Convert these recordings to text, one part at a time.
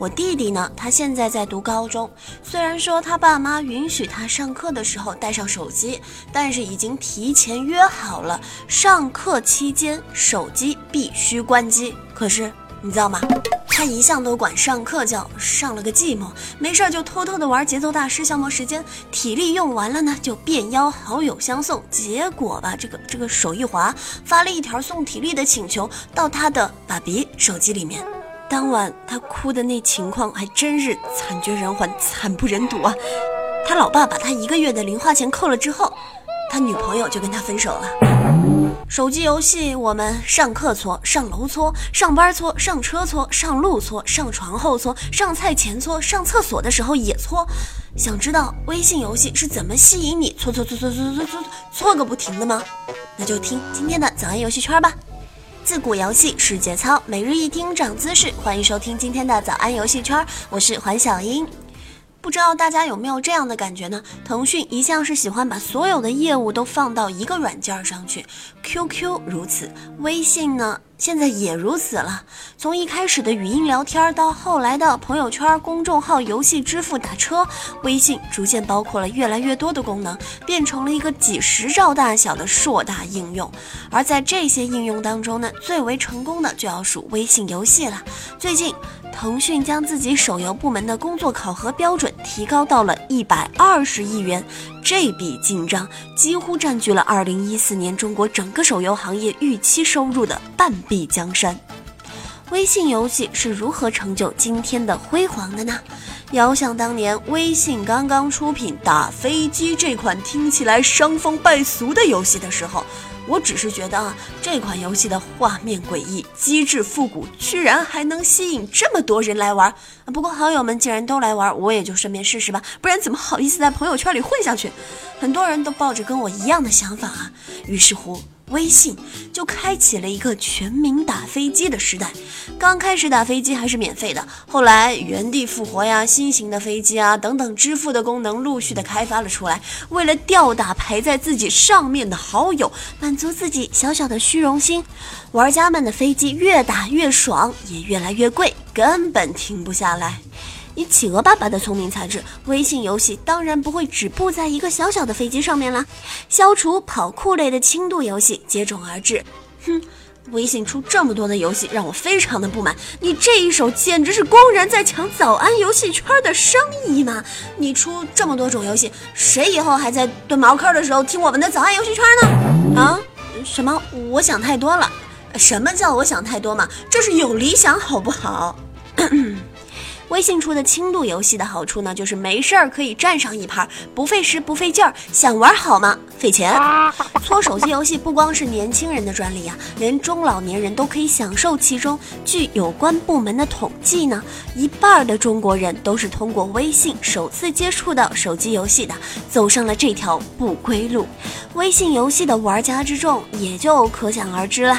我弟弟呢，他现在在读高中，虽然说他爸妈允许他上课的时候带上手机，但是已经提前约好了，上课期间手机必须关机。可是你知道吗？他一向都管上课叫上了个寂寞，没事儿就偷偷的玩节奏大师消磨时间，体力用完了呢就便邀好友相送，结果吧这个这个手一滑，发了一条送体力的请求到他的爸比手机里面。当晚他哭的那情况还真是惨绝人寰，惨不忍睹啊！他老爸把他一个月的零花钱扣了之后，他女朋友就跟他分手了。手机游戏，我们上课搓，上楼搓，上班搓，上车搓，上路搓，上床后搓，上菜前搓，上厕所的时候也搓。想知道微信游戏是怎么吸引你搓搓搓搓搓搓搓搓个不停的吗？那就听今天的早安游戏圈吧。自古游戏是节操，每日一听长姿势。欢迎收听今天的早安游戏圈，我是环小英。不知道大家有没有这样的感觉呢？腾讯一向是喜欢把所有的业务都放到一个软件上去，QQ 如此，微信呢？现在也如此了。从一开始的语音聊天，到后来的朋友圈、公众号、游戏支付、打车，微信逐渐包括了越来越多的功能，变成了一个几十兆大小的硕大应用。而在这些应用当中呢，最为成功的就要数微信游戏了。最近，腾讯将自己手游部门的工作考核标准提高到了一百二十亿元。这笔进账几乎占据了2014年中国整个手游行业预期收入的半壁江山。微信游戏是如何成就今天的辉煌的呢？遥想当年，微信刚刚出品打飞机这款听起来伤风败俗的游戏的时候。我只是觉得啊，这款游戏的画面诡异，机制复古，居然还能吸引这么多人来玩。不过好友们既然都来玩，我也就顺便试试吧，不然怎么好意思在朋友圈里混下去？很多人都抱着跟我一样的想法啊，于是乎。微信就开启了一个全民打飞机的时代。刚开始打飞机还是免费的，后来原地复活呀、新型的飞机啊等等支付的功能陆续的开发了出来。为了吊打排在自己上面的好友，满足自己小小的虚荣心，玩家们的飞机越打越爽，也越来越贵，根本停不下来。以企鹅爸爸的聪明才智，微信游戏当然不会止步在一个小小的飞机上面啦。消除跑酷类的轻度游戏接踵而至。哼，微信出这么多的游戏，让我非常的不满。你这一手简直是公然在抢早安游戏圈的生意嘛！你出这么多种游戏，谁以后还在蹲茅坑的时候听我们的早安游戏圈呢？啊？什么？我想太多了？什么叫我想太多嘛？这是有理想好不好？微信出的轻度游戏的好处呢，就是没事儿可以站上一盘，不费时不费劲儿。想玩好吗？费钱。搓手机游戏不光是年轻人的专利啊，连中老年人都可以享受其中。据有关部门的统计呢，一半的中国人都是通过微信首次接触到手机游戏的，走上了这条不归路。微信游戏的玩家之众也就可想而知了。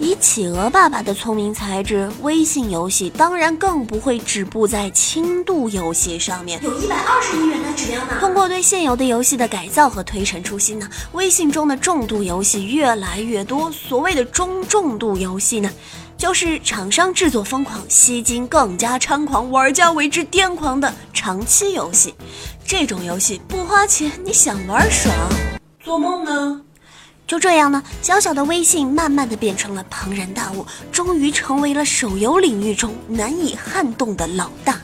以企鹅爸爸的聪明才智，微信游戏当然更不会止步在轻度游戏上面。有一百二十亿元的质量呢。通过对现有的游戏的改造和推陈出新呢，微信中的重度游戏越来越多。所谓的中重度游戏呢，就是厂商制作疯狂、吸金更加猖狂、玩家为之癫狂的长期游戏。这种游戏不花钱，你想玩爽？做梦呢？就这样呢，小小的微信慢慢的变成了庞然大物，终于成为了手游领域中难以撼动的老大。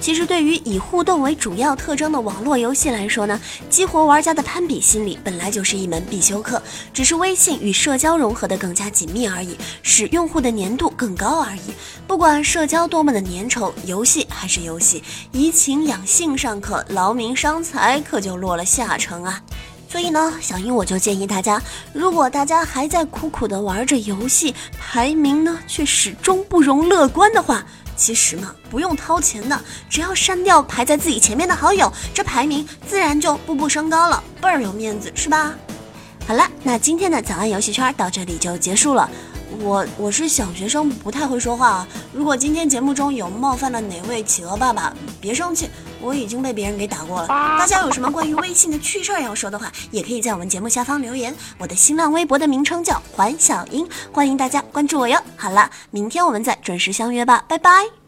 其实，对于以互动为主要特征的网络游戏来说呢，激活玩家的攀比心理本来就是一门必修课，只是微信与社交融合的更加紧密而已，使用户的粘度更高而已。不管社交多么的粘稠，游戏还是游戏，怡情养性上课，劳民伤财可就落了下乘啊。所以呢，小英我就建议大家，如果大家还在苦苦的玩着游戏，排名呢却始终不容乐观的话，其实嘛，不用掏钱的，只要删掉排在自己前面的好友，这排名自然就步步升高了，倍儿有面子，是吧？好了，那今天的早安游戏圈到这里就结束了。我我是小学生，不太会说话啊。如果今天节目中有冒犯了哪位企鹅爸爸，别生气，我已经被别人给打过了。大家有什么关于微信的趣事儿要说的话，也可以在我们节目下方留言。我的新浪微博的名称叫环小英，欢迎大家关注我哟。好了，明天我们再准时相约吧，拜拜。